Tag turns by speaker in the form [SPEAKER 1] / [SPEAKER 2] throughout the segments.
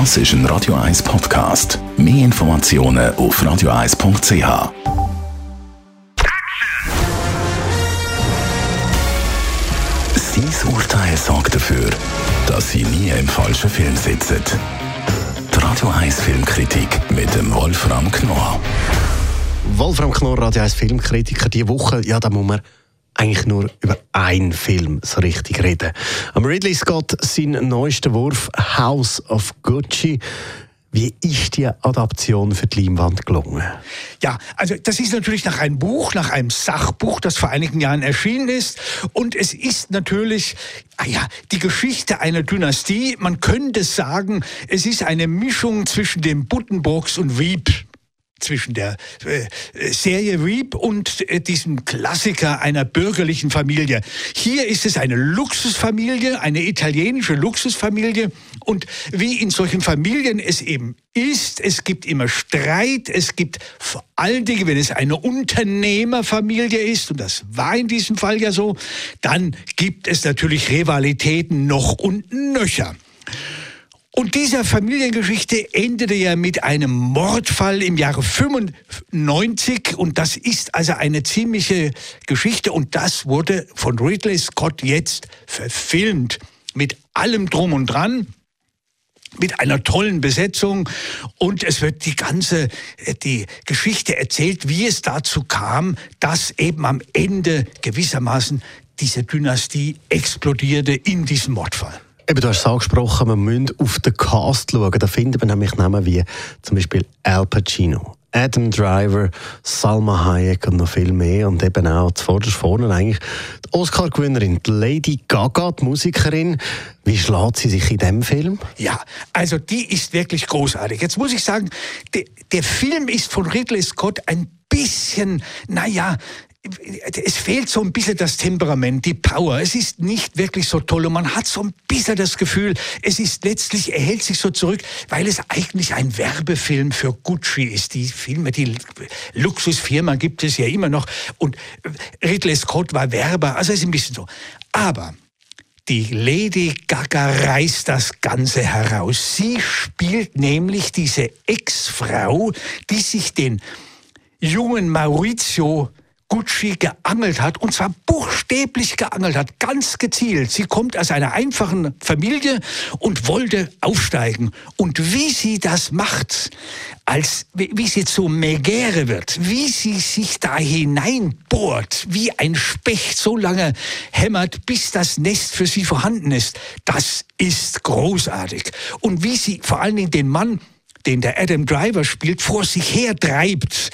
[SPEAKER 1] Das ist ein Radio 1 Podcast. Mehr Informationen auf radio1.ch. Sein Urteil sorgt dafür, dass Sie nie im falschen Film sitzen. Die Radio 1 Filmkritik mit dem Wolfram Knorr.
[SPEAKER 2] Wolfram Knorr, Radio 1 Filmkritiker, diese Woche, ja, da muss man eigentlich nur über einen Film so richtig reden. Am Ridley Scott sein neuester Wurf House of Gucci. Wie ist die Adaption für die Leinwand gelungen?
[SPEAKER 3] Ja, also das ist natürlich nach einem Buch, nach einem Sachbuch, das vor einigen Jahren erschienen ist. Und es ist natürlich, ah ja, die Geschichte einer Dynastie. Man könnte sagen, es ist eine Mischung zwischen den Buddenbrooks und Wieb zwischen der äh, Serie Reap und äh, diesem Klassiker einer bürgerlichen Familie. Hier ist es eine Luxusfamilie, eine italienische Luxusfamilie und wie in solchen Familien es eben ist, es gibt immer Streit, es gibt vor allen Dingen, wenn es eine Unternehmerfamilie ist, und das war in diesem Fall ja so, dann gibt es natürlich Rivalitäten noch und nöcher. Und diese Familiengeschichte endete ja mit einem Mordfall im Jahre 95 und das ist also eine ziemliche Geschichte. Und das wurde von Ridley Scott jetzt verfilmt. Mit allem drum und dran. Mit einer tollen Besetzung. Und es wird die ganze äh, die Geschichte erzählt, wie es dazu kam, dass eben am Ende gewissermaßen diese Dynastie explodierte in diesem Mordfall.
[SPEAKER 2] Eben, du hast es angesprochen, man muss auf den Cast schauen. Da findet man nämlich Namen wie zum Beispiel Al Pacino, Adam Driver, Salma Hayek und noch viel mehr. Und eben auch zuvorderst vorne eigentlich die Oscar-Gewinnerin, Lady Gaga, die Musikerin. Wie schlägt sie sich in dem Film?
[SPEAKER 3] Ja, also die ist wirklich großartig. Jetzt muss ich sagen, de, der Film ist von Ridley Scott ein bisschen, naja, es fehlt so ein bisschen das Temperament, die Power. Es ist nicht wirklich so toll und man hat so ein bisschen das Gefühl, es ist letztlich, er hält sich so zurück, weil es eigentlich ein Werbefilm für Gucci ist. Die Filme, die Luxusfirma gibt es ja immer noch und Ridley Scott war Werber, also es ist ein bisschen so. Aber die Lady Gaga reißt das Ganze heraus. Sie spielt nämlich diese Ex-Frau, die sich den jungen Maurizio Gucci geangelt hat, und zwar buchstäblich geangelt hat, ganz gezielt. Sie kommt aus einer einfachen Familie und wollte aufsteigen. Und wie sie das macht, als wie sie zu Megere wird, wie sie sich da hineinbohrt, wie ein Specht so lange hämmert, bis das Nest für sie vorhanden ist, das ist großartig. Und wie sie vor allen Dingen den Mann den der Adam Driver spielt, vor sich her treibt,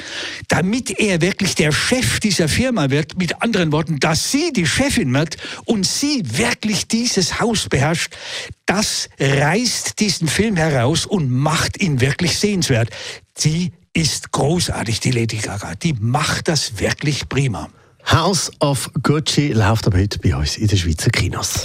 [SPEAKER 3] damit er wirklich der Chef dieser Firma wird. Mit anderen Worten, dass sie die Chefin wird und sie wirklich dieses Haus beherrscht, das reißt diesen Film heraus und macht ihn wirklich sehenswert. Sie ist großartig, die Lady Gaga. Die macht das wirklich prima.
[SPEAKER 2] House of Gucci läuft aber heute bei uns in den Schweizer Kinos.